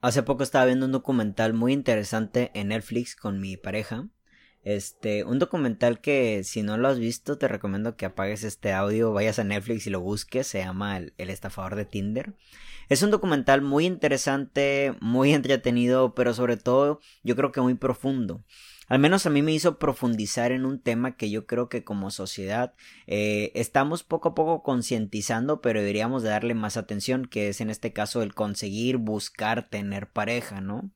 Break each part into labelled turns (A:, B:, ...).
A: Hace poco estaba viendo un documental muy interesante en Netflix con mi pareja. Este, un documental que si no lo has visto te recomiendo que apagues este audio, vayas a Netflix y lo busques, se llama el, el, estafador de Tinder. Es un documental muy interesante, muy entretenido, pero sobre todo yo creo que muy profundo al menos a mí me hizo profundizar en un tema que yo creo que como sociedad eh, estamos poco a poco concientizando, pero deberíamos de darle más atención, que es en este caso el conseguir, buscar, tener pareja, ¿no?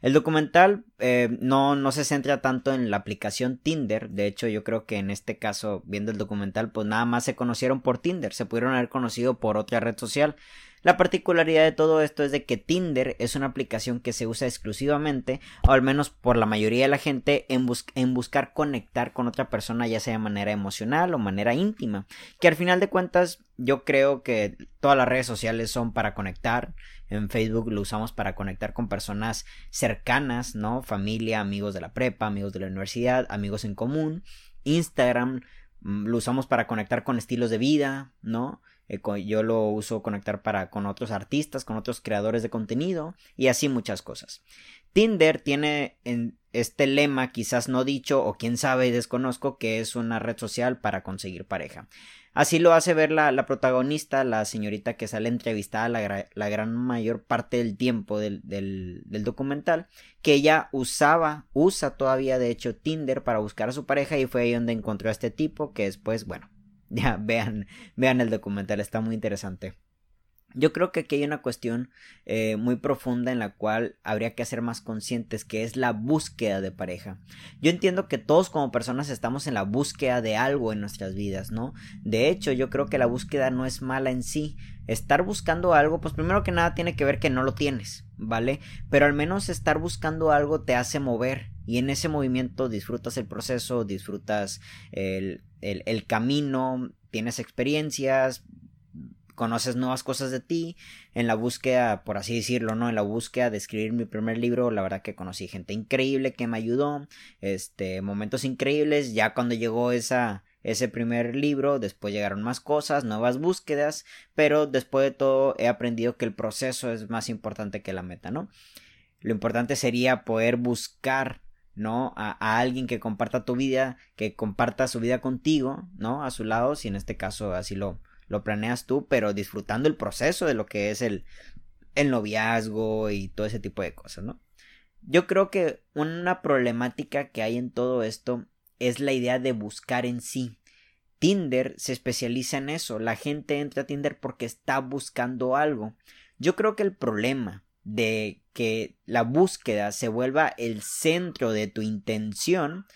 A: El documental eh, no, no se centra tanto en la aplicación Tinder. De hecho, yo creo que en este caso, viendo el documental, pues nada más se conocieron por Tinder. Se pudieron haber conocido por otra red social. La particularidad de todo esto es de que Tinder es una aplicación que se usa exclusivamente, o al menos por la mayoría de la gente, en, en, buscar conectar con otra persona, ya sea de manera emocional o manera íntima. Que al final de cuentas, yo creo que todas las redes sociales son para conectar. En Facebook lo usamos para conectar con personas cercanas, ¿no? Familia, amigos de la prepa, amigos de la universidad, amigos en común. Instagram mm, lo usamos para conectar con estilos de vida, ¿no? Eh, yo lo uso conectar para con otros artistas, con otros creadores de contenido y así muchas cosas. Tinder tiene en este lema quizás no dicho o quién sabe desconozco que es una red social para conseguir pareja. Así lo hace ver la, protagonista, la señorita que sale entrevistada la, la gran mayor parte del tiempo del, del, del, documental, que ella usaba, usa todavía de hecho Tinder para buscar a su pareja y fue ahí donde encontró a este tipo que después, bueno, Ya, vean, vean el documental, está muy interesante. Yo creo que aquí hay una cuestión eh, muy profunda en la cual habría que ser más conscientes, que es la búsqueda de pareja. Yo entiendo que todos como personas estamos en la búsqueda de algo en nuestras vidas, ¿no? De hecho, yo creo que la búsqueda no es mala en sí. Estar buscando algo, pues primero que nada tiene que ver que no lo tienes, ¿vale? Pero al menos estar buscando algo te hace mover y en ese movimiento disfrutas el proceso, disfrutas el, el, camino, tienes experiencias, conoces nuevas cosas de ti. En la búsqueda, por así decirlo, ¿no? En la búsqueda de escribir mi primer libro, la verdad que conocí gente increíble que me ayudó. Este, momentos increíbles. Ya cuando llegó esa, ese primer libro, después llegaron más cosas, nuevas búsquedas. Pero después de todo he aprendido que el proceso es más importante que la meta, ¿no? Lo importante sería poder buscar ¿no? A, alguien que comparta tu vida, que comparta su vida contigo, ¿no? A su lado, si en este caso así lo, lo planeas tú, pero disfrutando el proceso de lo que es el, el noviazgo y todo ese tipo de cosas, ¿no? Yo creo que una problemática que hay en todo esto es la idea de buscar en sí. Tinder se especializa en eso. La gente entra a Tinder porque está buscando algo. Yo creo que el problema de que la búsqueda se vuelva el centro de tu intención,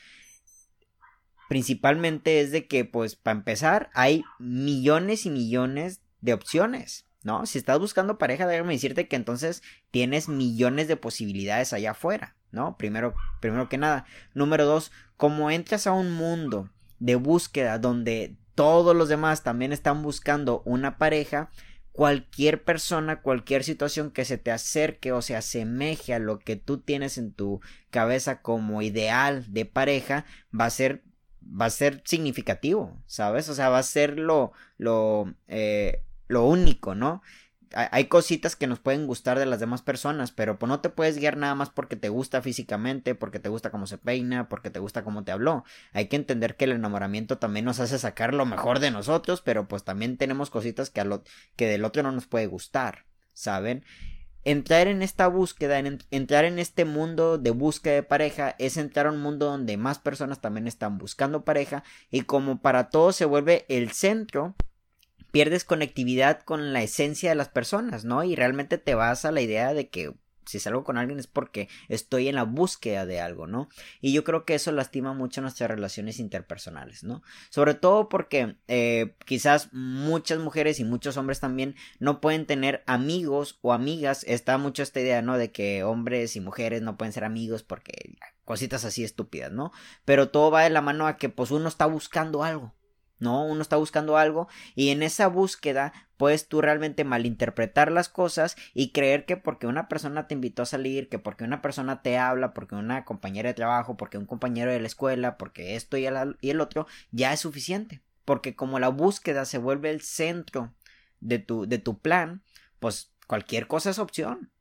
A: principalmente es de que, pues, para empezar, hay millones y millones de opciones. ¿No? Si estás buscando pareja, déjame decirte que entonces tienes millones de posibilidades allá afuera, ¿no? Primero, primero que nada. Número dos, como entras a un mundo de búsqueda donde todos los demás también están buscando una pareja, cualquier persona, cualquier situación que se te acerque o se asemeje a lo que tú tienes en tu cabeza como ideal de pareja, va a ser va a ser significativo, ¿sabes? O sea, va a ser lo lo eh, lo único, ¿no? Hay cositas que nos pueden gustar de las demás personas, pero pues no te puedes guiar nada más porque te gusta físicamente, porque te gusta cómo se peina, porque te gusta cómo te habló. Hay que entender que el enamoramiento también nos hace sacar lo mejor de nosotros, pero pues también tenemos cositas que, a que del otro no nos puede gustar, ¿saben? Entrar en esta búsqueda, entrar en este mundo de búsqueda de pareja, es entrar a un mundo donde más personas también están buscando pareja y como para todos se vuelve el centro pierdes conectividad con la esencia de las personas, ¿no? Y realmente te vas a la idea de que si salgo con alguien es porque estoy en la búsqueda de algo, ¿no? Y yo creo que eso lastima mucho nuestras relaciones interpersonales, ¿no? Sobre todo porque eh, quizás muchas mujeres y muchos hombres también no pueden tener amigos o amigas. Está mucho esta idea, ¿no? De que hombres y mujeres no pueden ser amigos porque cositas así estúpidas, ¿no? Pero todo va de la mano a que pues uno está buscando algo, ¿no? Uno está buscando algo y en esa búsqueda puedes tú realmente malinterpretar las cosas y creer que porque una persona te invitó a salir, que porque una persona te habla, porque una compañera de trabajo, porque un compañero de la escuela, porque esto y el, y el otro, ya es suficiente. Porque como la búsqueda se vuelve el centro de tu, de tu plan, pues cualquier cosa es opción.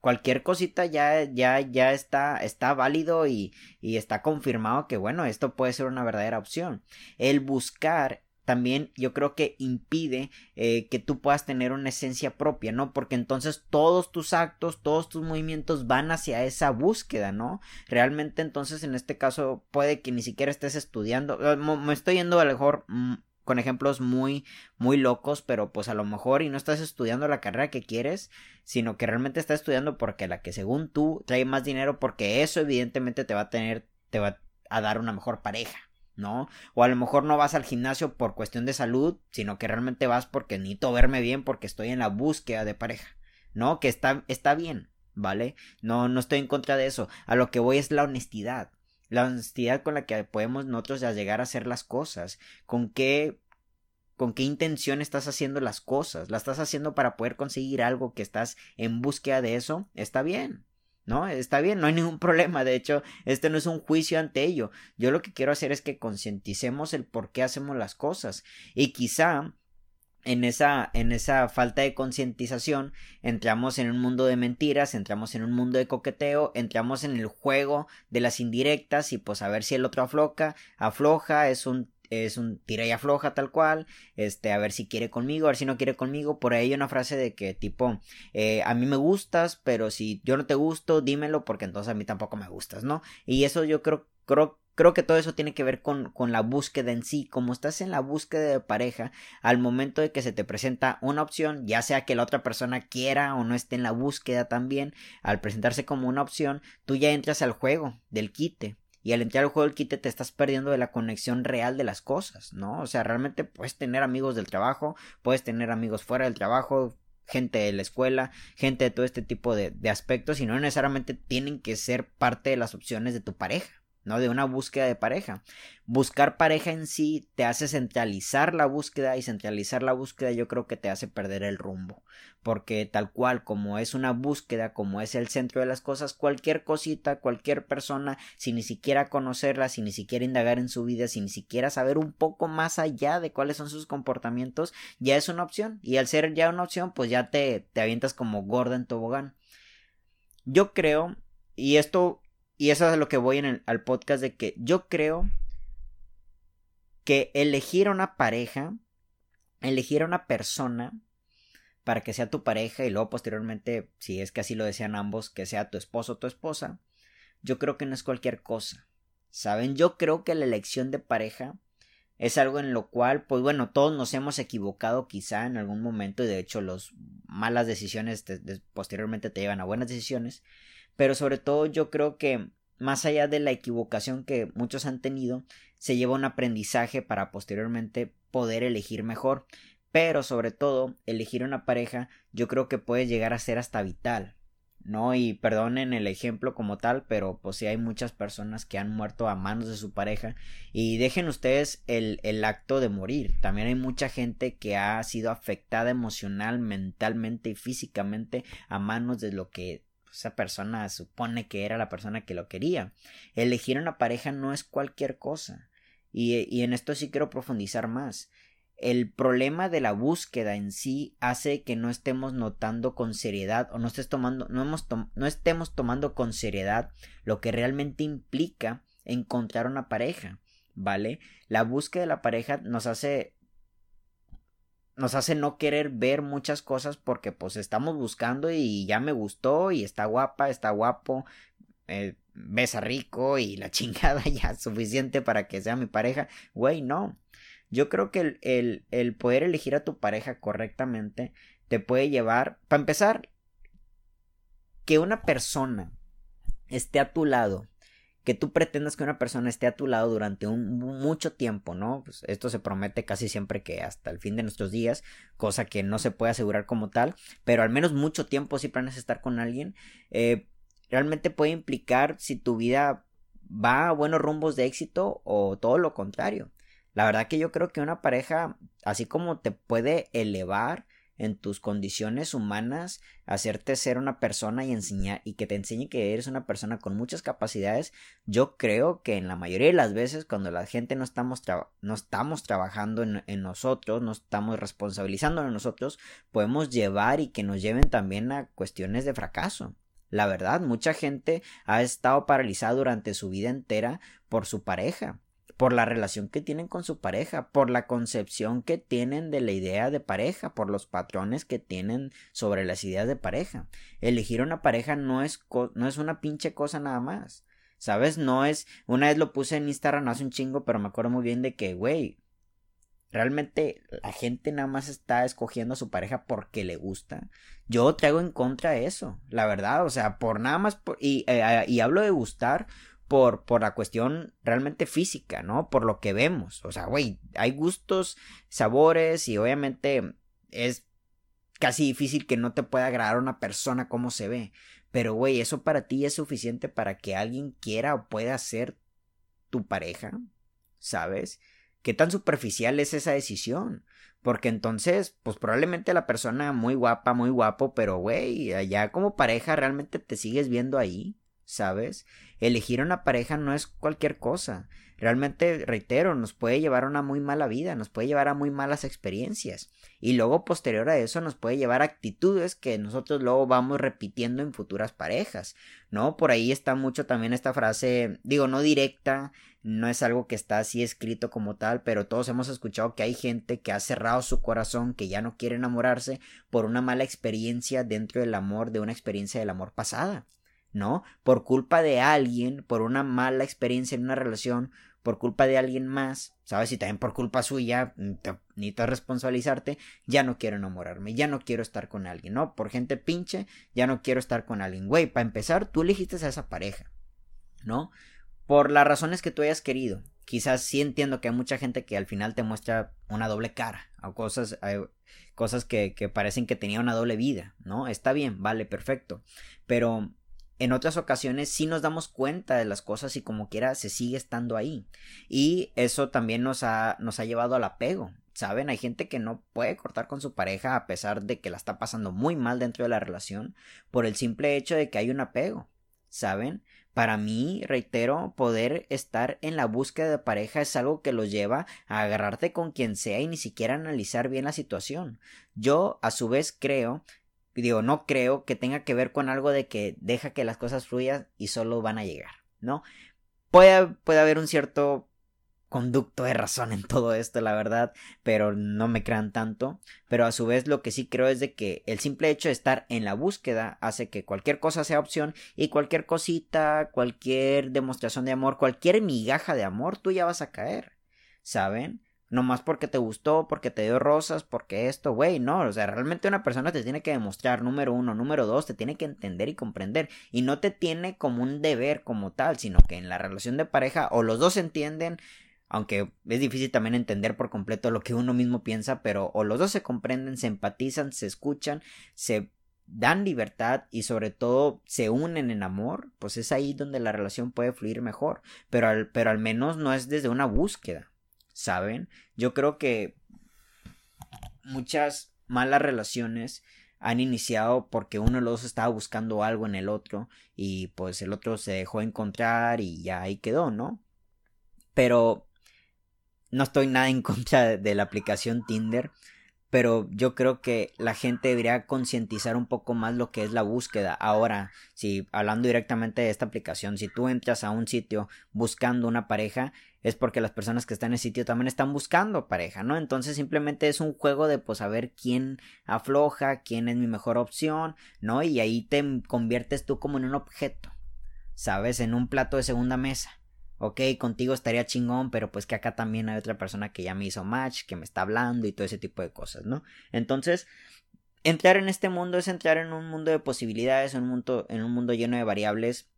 A: Cualquier cosita ya, ya, ya está, está válido y, y está confirmado que bueno, esto puede ser una verdadera opción. El buscar también yo creo que impide eh, que tú puedas tener una esencia propia, ¿no? Porque entonces todos tus actos, todos tus movimientos van hacia esa búsqueda, ¿no? Realmente entonces en este caso puede que ni siquiera estés estudiando, eh, me estoy yendo a lo mejor mm, con ejemplos muy muy locos, pero pues a lo mejor y no estás estudiando la carrera que quieres, sino que realmente estás estudiando porque la que según tú trae más dinero porque eso evidentemente te va a tener te va a dar una mejor pareja. ¿no? O a lo mejor no vas al gimnasio por cuestión de salud, sino que realmente vas porque necesito verme bien porque estoy en la búsqueda de pareja, ¿no? Que está, está bien, ¿vale? No, no estoy en contra de eso. A lo que voy es la honestidad. La honestidad con la que podemos nosotros llegar a hacer las cosas. Con qué con qué intención estás haciendo las cosas. ¿La estás haciendo para poder conseguir algo que estás en búsqueda de eso? Está bien. ¿no? Está bien, no hay ningún problema. De hecho, este no es un juicio ante ello. Yo lo que quiero hacer es que concienticemos el por qué hacemos las cosas. Y quizá en esa, en esa falta de concientización entramos en un mundo de mentiras, entramos en un mundo de coqueteo, entramos en el juego de las indirectas y pues a ver si el otro afloja, afloja, es un es un tira y afloja tal cual, este, a ver si quiere conmigo, a ver si no quiere conmigo, por ahí hay una frase de que tipo, eh, a mí me gustas, pero si yo no te gusto, dímelo porque entonces a mí tampoco me gustas, ¿no? Y eso yo creo, creo, creo que todo eso tiene que ver con, con la búsqueda en sí, como estás en la búsqueda de pareja, al momento de que se te presenta una opción, ya sea que la otra persona quiera o no esté en la búsqueda también, al presentarse como una opción, tú ya entras al juego del quite y al entrar al juego del quite te estás perdiendo de la conexión real de las cosas, ¿no? O sea, realmente puedes tener amigos del trabajo, puedes tener amigos fuera del trabajo, gente de la escuela, gente de todo este tipo de, de aspectos y no necesariamente tienen que ser parte de las opciones de tu pareja. ¿No? De una búsqueda de pareja. Buscar pareja en sí te hace centralizar la búsqueda y centralizar la búsqueda yo creo que te hace perder el rumbo. Porque tal cual como es una búsqueda, como es el centro de las cosas, cualquier cosita, cualquier persona, sin ni siquiera conocerla, sin ni siquiera indagar en su vida, sin ni siquiera saber un poco más allá de cuáles son sus comportamientos, ya es una opción. Y al ser ya una opción, pues ya te, te avientas como gorda en tobogán. Yo creo, y esto y eso es lo que voy en el, al podcast de que yo creo que elegir a una pareja, elegir a una persona para que sea tu pareja y luego posteriormente, si es que así lo desean ambos, que sea tu esposo o tu esposa, yo creo que no es cualquier cosa. ¿Saben? Yo creo que la elección de pareja es algo en lo cual, pues bueno, todos nos hemos equivocado quizá en algún momento y de hecho las malas decisiones posteriormente te llevan a buenas decisiones, pero sobre todo yo creo que más allá de la equivocación que muchos han tenido, se lleva un aprendizaje para posteriormente poder elegir mejor. Pero sobre todo, elegir una pareja yo creo que puede llegar a ser hasta vital. ¿no? Y perdonen el ejemplo como tal, pero pues sí hay muchas personas que han muerto a manos de su pareja y dejen ustedes el, el acto de morir. También hay mucha gente que ha sido afectada emocional, mentalmente y físicamente a manos de lo que esa persona supone que era la persona que lo quería. Elegir una pareja no es cualquier cosa. Y, y, en esto sí quiero profundizar más. El problema de la búsqueda en sí hace que no estemos notando con seriedad o no, estés tomando, no, hemos no estemos tomando con seriedad lo que realmente implica encontrar una pareja. ¿Vale? La búsqueda de la pareja nos hace nos hace no querer ver muchas cosas porque pues estamos buscando y ya me gustó y está guapa, está guapo, eh, besa rico y la chingada ya suficiente para que sea mi pareja. Güey, no. Yo creo que el, el, el poder elegir a tu pareja correctamente te puede llevar, para empezar, que una persona esté a tu lado que tú pretendas que una persona esté a tu lado durante un mucho tiempo, ¿no? Pues esto se promete casi siempre que hasta el fin de nuestros días, cosa que no se puede asegurar como tal, pero al menos mucho tiempo si planeas estar con alguien, eh, realmente puede implicar si tu vida va a buenos rumbos de éxito o todo lo contrario. La verdad que yo creo que una pareja, así como te puede elevar, en tus condiciones humanas, hacerte ser una persona y enseñar y que te enseñe que eres una persona con muchas capacidades, yo creo que en la mayoría de las veces cuando la gente no estamos, no estamos trabajando en, en, nosotros, no estamos responsabilizando en nosotros, podemos llevar y que nos lleven también a cuestiones de fracaso. La verdad, mucha gente ha estado paralizada durante su vida entera por su pareja, por la relación que tienen con su pareja, por la concepción que tienen de la idea de pareja, por los patrones que tienen sobre las ideas de pareja. Elegir una pareja no es, no es una pinche cosa nada más. ¿Sabes? No es. Una vez lo puse en Instagram hace un chingo, pero me acuerdo muy bien de que, güey, Realmente la gente nada más está escogiendo a su pareja porque le gusta. Yo traigo en contra eso, la verdad. O sea, por nada más. y, eh, y hablo de gustar por, por la cuestión realmente física, ¿no? Por lo que vemos. O sea, güey, hay gustos, sabores y obviamente es casi difícil que no te pueda agradar una persona como se ve. Pero, güey, eso para ti es suficiente para que alguien quiera o pueda ser tu pareja, ¿sabes? ¿Qué tan superficial es esa decisión? Porque entonces, pues probablemente la persona muy guapa, muy guapo, pero güey, allá como pareja realmente te sigues viendo ahí, ¿sabes? Elegir una pareja no es cualquier cosa. Realmente, reitero, nos puede llevar a una muy mala vida, nos puede llevar a muy malas experiencias. Y luego, posterior a eso, nos puede llevar a actitudes que nosotros luego vamos repitiendo en futuras parejas, ¿no? Por ahí está mucho también esta frase, digo, no directa, no es algo que está así escrito como tal, pero todos hemos escuchado que hay gente que ha cerrado su corazón, que ya no quiere enamorarse por una mala experiencia dentro del amor, de una experiencia del amor pasada, ¿no? Por culpa de alguien, por una mala experiencia en una relación, por culpa de alguien más, ¿sabes? Y también por culpa suya, ni te responsabilizarte, ya no quiero enamorarme, ya no quiero estar con alguien, ¿no? Por gente pinche, ya no quiero estar con alguien. Güey, para empezar, tú elegiste a esa pareja, ¿no? por las razones que tú hayas querido. Quizás sí entiendo que hay mucha gente que al final te muestra una doble cara o cosas, eh, cosas que, que parecen que tenía una doble vida, ¿no? Está bien, vale, perfecto. Pero en otras ocasiones sí nos damos cuenta de las cosas y como quiera se sigue estando ahí. Y eso también nos ha, nos ha llevado al apego. ¿Saben? Hay gente que no puede cortar con su pareja a pesar de que la está pasando muy mal dentro de la relación por el simple hecho de que hay un apego. ¿Saben? Para mí, reitero, poder estar en la búsqueda de pareja es algo que los lleva a agarrarte con quien sea y ni siquiera analizar bien la situación. Yo, a su vez, creo, digo, no creo que tenga que ver con algo de que deja que las cosas fluyan y solo van a llegar, ¿no? Puede, puede haber un cierto conducto de razón en todo esto, la verdad, pero no me crean tanto. Pero a su vez lo que sí creo es de que el simple hecho de estar en la búsqueda hace que cualquier cosa sea opción y cualquier cosita, cualquier demostración de amor, cualquier migaja de amor, tú ya vas a caer, ¿saben? No más porque te gustó, porque te dio rosas, porque esto, güey, no, o sea, realmente una persona te tiene que demostrar, número uno, número dos, te tiene que entender y comprender, y no te tiene como un deber como tal, sino que en la relación de pareja o los dos entienden, aunque es difícil también entender por completo lo que uno mismo piensa, pero o los dos se comprenden, se empatizan, se escuchan, se dan libertad y sobre todo se unen en amor, pues es ahí donde la relación puede fluir mejor, pero al, pero al menos no es desde una búsqueda, ¿saben? Yo creo que muchas malas relaciones han iniciado porque uno de los dos estaba buscando algo en el otro y pues el otro se dejó encontrar y ya ahí quedó, ¿no? Pero no estoy nada en contra de la aplicación Tinder, pero yo creo que la gente debería concientizar un poco más lo que es la búsqueda. Ahora, si hablando directamente de esta aplicación, si tú entras a un sitio buscando una pareja, es porque las personas que están en el sitio también están buscando pareja, ¿no? Entonces simplemente es un juego de pues saber quién afloja, quién es mi mejor opción, ¿no? Y ahí te conviertes tú como en un objeto, ¿sabes? En un plato de segunda mesa ok, contigo estaría chingón, pero pues que acá también hay otra persona que ya me hizo match, que me está hablando y todo ese tipo de cosas, ¿no? Entonces, entrar en este mundo es entrar en un mundo de posibilidades, en un mundo, en un mundo lleno de variables,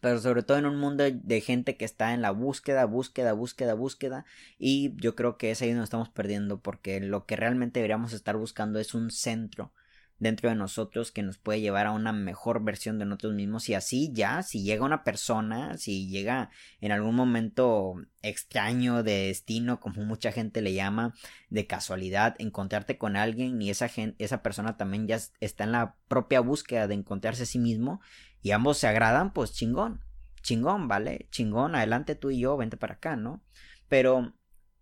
A: pero sobre todo en un mundo de gente que está en la búsqueda, búsqueda, búsqueda, búsqueda, y yo creo que es ahí donde estamos perdiendo, porque lo que realmente deberíamos estar buscando es un centro, dentro de nosotros que nos puede llevar a una mejor versión de nosotros mismos y así ya, si llega una persona, si llega en algún momento extraño de destino, como mucha gente le llama, de casualidad, encontrarte con alguien y esa, gente, esa persona también ya está en la propia búsqueda de encontrarse a sí mismo y ambos se agradan, pues chingón, chingón, ¿vale? Chingón, adelante tú y yo, vente para acá, ¿no? Pero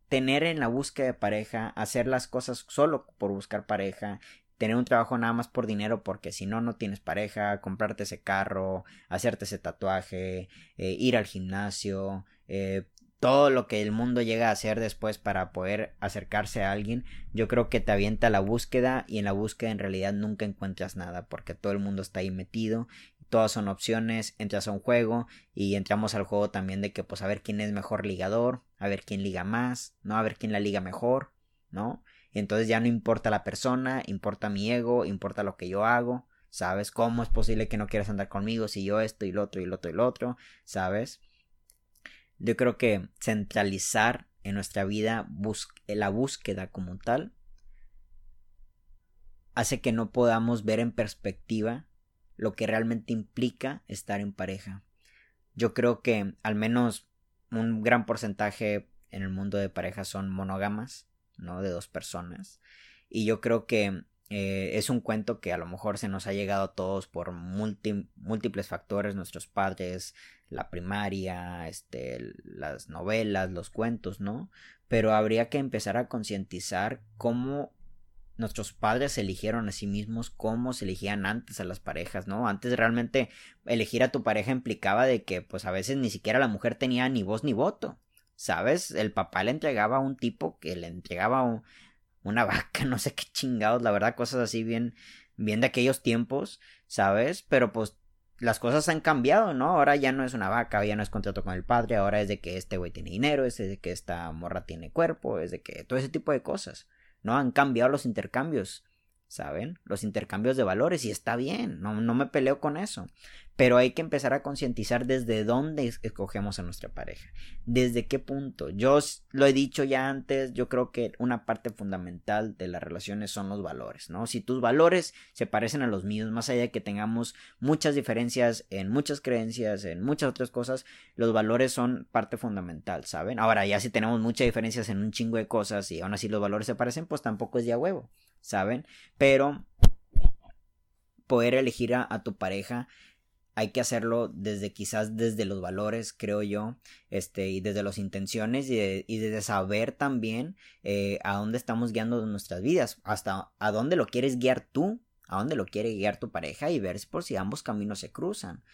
A: tener en la búsqueda de pareja, hacer las cosas solo por buscar pareja, tener un trabajo nada más por dinero porque si no, no tienes pareja, comprarte ese carro, hacerte ese tatuaje, eh, ir al gimnasio, eh, todo lo que el mundo llega a hacer después para poder acercarse a alguien, yo creo que te avienta la búsqueda y en la búsqueda en realidad nunca encuentras nada porque todo el mundo está ahí metido, todas son opciones, entras a un juego y entramos al juego también de que pues a ver quién es mejor ligador, a ver quién liga más, ¿no? A ver quién la liga mejor, ¿no? Entonces ya no importa la persona, importa mi ego, importa lo que yo hago, ¿sabes? ¿Cómo es posible que no quieras andar conmigo si yo esto y lo otro y lo otro y lo otro, ¿sabes? Yo creo que centralizar en nuestra vida la búsqueda como tal hace que no podamos ver en perspectiva lo que realmente implica estar en pareja. Yo creo que al menos un gran porcentaje en el mundo de pareja son monógamas, ¿no? De dos personas. Y yo creo que eh, es un cuento que a lo mejor se nos ha llegado a todos por múltiples factores, nuestros padres, la primaria, este, las novelas, los cuentos, ¿no? Pero habría que empezar a concientizar cómo nuestros padres se eligieron a sí mismos, cómo se elegían antes a las parejas, ¿no? Antes realmente elegir a tu pareja implicaba de que pues a veces ni siquiera la mujer tenía ni voz ni voto, ¿sabes? El papá le entregaba a un tipo que le entregaba un, una vaca, no sé qué chingados, la verdad, cosas así bien, bien de aquellos tiempos, ¿sabes? Pero pues las cosas han cambiado, ¿no? Ahora ya no es una vaca, ya no es contrato con el padre, ahora es de que este güey tiene dinero, es de que esta morra tiene cuerpo, es de que todo ese tipo de cosas, ¿no? Han cambiado los intercambios. ¿Saben? Los intercambios de valores y está bien, no, no me peleo con eso. Pero hay que empezar a concientizar desde dónde escogemos a nuestra pareja, desde qué punto. Yo lo he dicho ya antes, yo creo que una parte fundamental de las relaciones son los valores, ¿no? Si tus valores se parecen a los míos, más allá de que tengamos muchas diferencias en muchas creencias, en muchas otras cosas, los valores son parte fundamental, ¿saben? Ahora, ya si tenemos muchas diferencias en un chingo de cosas y aún así los valores se parecen, pues tampoco es de huevo. ¿Saben? Pero poder elegir a, tu pareja hay que hacerlo desde quizás desde los valores, creo yo, este, y desde las intenciones y, desde saber también eh, a dónde estamos guiando nuestras vidas, hasta a dónde lo quieres guiar tú, a dónde lo quiere guiar tu pareja y ver por si ambos caminos se cruzan.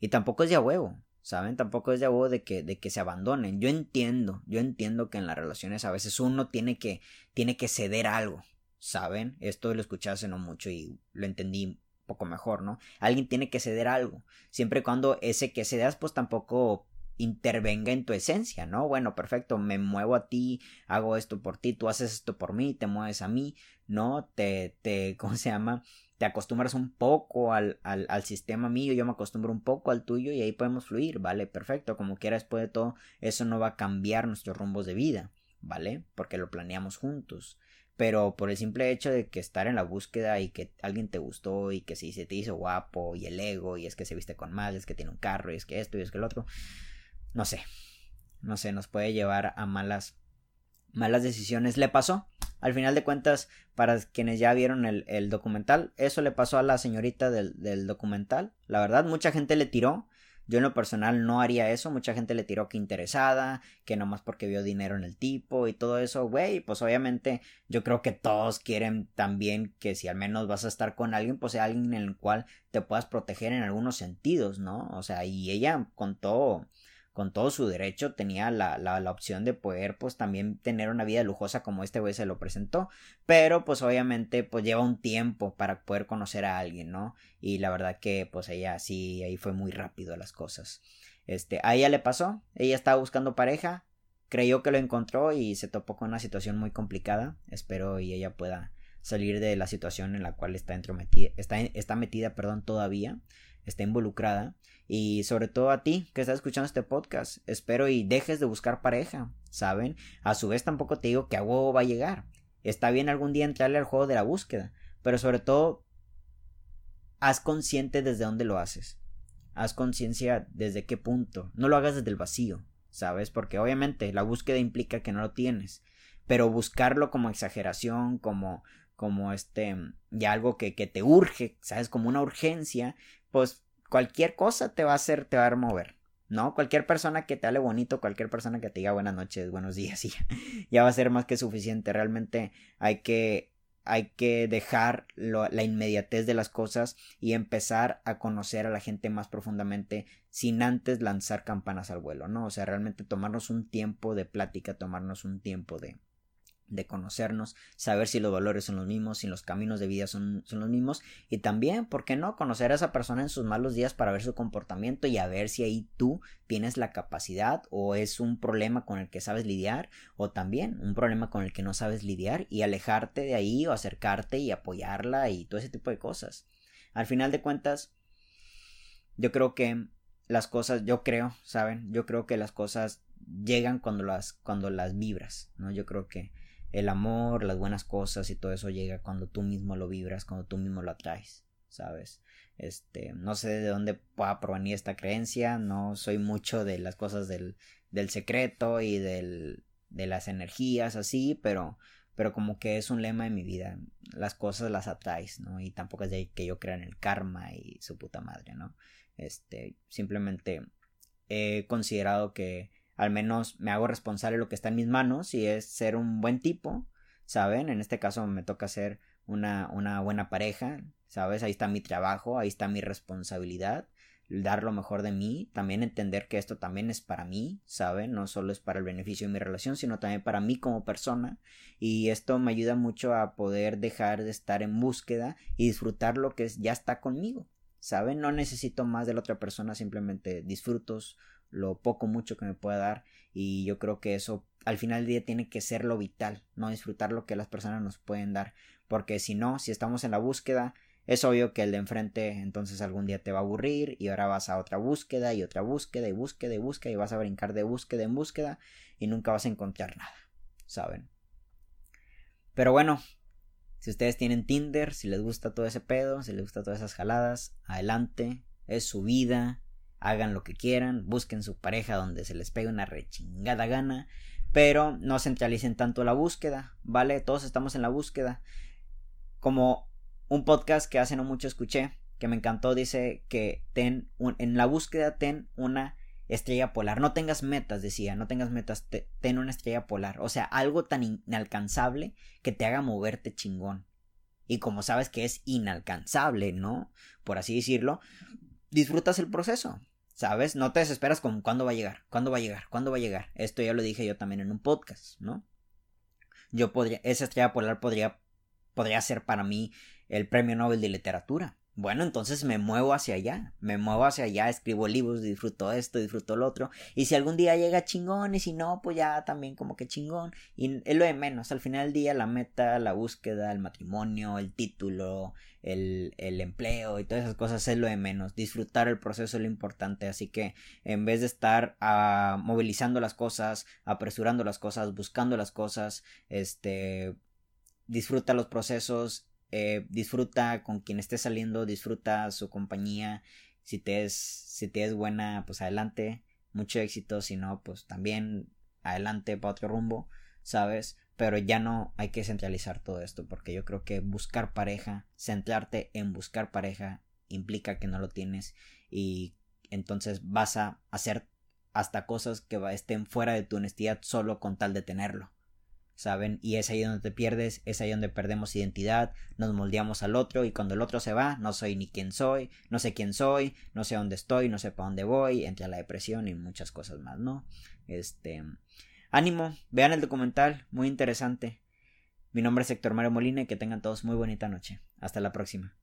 A: Y tampoco es de huevo, ¿saben? Tampoco es de huevo de que, de que se abandonen. Yo entiendo, yo entiendo que en las relaciones a veces uno tiene que, tiene que ceder algo, ¿saben? Esto lo escuché hace no mucho y lo entendí poco mejor, ¿no? Alguien tiene que ceder algo, siempre y cuando ese que cedas pues tampoco intervenga en tu esencia, ¿no? Bueno, perfecto, me muevo a ti, hago esto por ti, tú haces esto por mí, te mueves a mí, ¿no? Te, te, ¿cómo se llama? Te acostumbras un poco al, al, al sistema mío, yo me acostumbro un poco al tuyo y ahí podemos fluir, ¿vale? Perfecto, como quiera después de todo, eso no va a cambiar nuestros rumbos de vida, ¿vale? Porque lo planeamos juntos pero por el simple hecho de que estar en la búsqueda y que alguien te gustó y que si se te hizo guapo y el ego y es que se viste con más, es que tiene un carro y es que esto y es que el otro, no sé, no sé, nos puede llevar a malas, malas decisiones. Le pasó, al final de cuentas, para quienes ya vieron el, documental, eso le pasó a la señorita del documental, la verdad, mucha gente le tiró, yo en lo personal no haría eso, mucha gente le tiró que interesada, que nomás porque vio dinero en el tipo y todo eso, güey, pues obviamente yo creo que todos quieren también que si al menos vas a estar con alguien, pues sea alguien en el cual te puedas proteger en algunos sentidos, ¿no? O sea, y ella contó con todo su derecho tenía la, la, la, opción de poder pues también tener una vida lujosa como este güey se lo presentó pero pues obviamente pues lleva un tiempo para poder conocer a alguien no y la verdad que pues ella sí ahí fue muy rápido las cosas. Este a ella le pasó ella estaba buscando pareja creyó que lo encontró y se topó con una situación muy complicada espero y ella pueda salir de la situación en la cual está entrometida está, está metida perdón todavía está involucrada y sobre todo a ti que estás escuchando este podcast, espero y dejes de buscar pareja, ¿saben? A su vez tampoco te digo que a huevo va a llegar. Está bien algún día entrarle al juego de la búsqueda, pero sobre todo haz consciente desde dónde lo haces. Haz conciencia desde qué punto. No lo hagas desde el vacío, ¿sabes? Porque obviamente la búsqueda implica que no lo tienes. Pero buscarlo como exageración, como, como este, ya algo que, que te urge, ¿sabes? Como una urgencia, pues cualquier cosa te va a hacer, te va a mover. ¿no? Cualquier persona que te hable bonito, cualquier persona que te diga buenas noches, buenos días, y ya, va a ser más que suficiente. Realmente hay que hay que dejar la inmediatez de las cosas y empezar a conocer a la gente más profundamente sin antes lanzar campanas al vuelo, ¿no? O sea, realmente tomarnos un tiempo de plática, tomarnos un tiempo de, de conocernos, saber si los valores son los mismos, si los caminos de vida son, son, los mismos y también, ¿por qué no? Conocer a esa persona en sus malos días para ver su comportamiento y a ver si ahí tú tienes la capacidad o es un problema con el que sabes lidiar o también un problema con el que no sabes lidiar y alejarte de ahí o acercarte y apoyarla y todo ese tipo de cosas. Al final de cuentas, yo creo que las cosas, yo creo, ¿saben? Yo creo que las cosas llegan cuando las, cuando las vibras, ¿no? Yo creo que el amor, las buenas cosas y todo eso llega cuando tú mismo lo vibras, cuando tú mismo lo atraes, ¿sabes? Este, no sé de dónde pueda provenir esta creencia, no soy mucho de las cosas del, del secreto y del, de las energías así, pero, pero como que es un lema de mi vida, las cosas las atraes, ¿no? Y tampoco es de que yo crea en el karma y su puta madre, ¿no? Este, simplemente he considerado que al menos me hago responsable de lo que está en mis manos y es ser un buen tipo, ¿saben? En este caso me toca ser una, una buena pareja, ¿sabes? Ahí está mi trabajo, ahí está mi responsabilidad, dar lo mejor de mí, también entender que esto también es para mí, ¿saben? No solo es para el beneficio de mi relación, sino también para mí como persona y esto me ayuda mucho a poder dejar de estar en búsqueda y disfrutar lo que ya está conmigo, ¿saben? No necesito más de la otra persona, simplemente disfrutos lo poco mucho que me pueda dar y yo creo que eso al final del día tiene que ser lo vital, no disfrutar lo que las personas nos pueden dar, porque si no, si estamos en la búsqueda, es obvio que el de enfrente entonces algún día te va a aburrir y ahora vas a otra búsqueda y otra búsqueda y búsqueda y búsqueda y vas a brincar de búsqueda en búsqueda y nunca vas a encontrar nada, ¿saben? Pero bueno, si ustedes tienen Tinder, si les gusta todo ese pedo, si les gusta todas esas jaladas, adelante, es su vida, hagan lo que quieran, busquen su pareja donde se les pegue una rechingada gana, pero no centralicen tanto la búsqueda, ¿vale? Todos estamos en la búsqueda. Como un podcast que hace no mucho escuché, que me encantó, dice que ten en la búsqueda ten una estrella polar. No tengas metas, decía, no tengas metas, ten una estrella polar. O sea, algo tan inalcanzable que te haga moverte chingón. Y como sabes que es inalcanzable, ¿no? Por así decirlo, disfrutas el proceso. ¿Sabes? No te desesperas con cuándo va a llegar, cuándo va a llegar, cuándo va a llegar. Esto ya lo dije yo también en un podcast, ¿no? Yo podría, esa estrella polar podría, podría ser para mí el premio Nobel de literatura. Bueno, entonces me muevo hacia allá, me muevo hacia allá, escribo libros, disfruto esto, disfruto lo otro, y si algún día llega chingón, y si no, pues ya también como que chingón, y es lo de menos, al final del día la meta, la búsqueda, el matrimonio, el título, el, el empleo y todas esas cosas es lo de menos, disfrutar el proceso es lo importante, así que en vez de estar uh, movilizando las cosas, apresurando las cosas, buscando las cosas, este, disfruta los procesos eh, disfruta con quien esté saliendo, disfruta su compañía. Si te es, si te es buena, pues adelante, mucho éxito. Si no, pues también adelante para otro rumbo, ¿sabes? Pero ya no hay que centralizar todo esto, porque yo creo que buscar pareja, centrarte en buscar pareja, implica que no lo tienes y entonces vas a hacer hasta cosas que estén fuera de tu honestidad solo con tal de tenerlo. ¿Saben? Y es ahí donde te pierdes, es ahí donde perdemos identidad, nos moldeamos al otro y cuando el otro se va, no soy ni quién soy, no sé quién soy, no sé dónde estoy, no sé para dónde voy, entre la depresión y muchas cosas más, ¿no? Este, ánimo, vean el documental, muy interesante. Mi nombre es Héctor Mario Molina y que tengan todos muy bonita noche. Hasta la próxima.